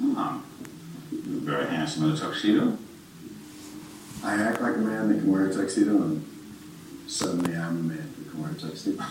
Um, you're very handsome in a tuxedo. I act like a man that can wear a tuxedo, and suddenly I'm a man that can wear a tuxedo.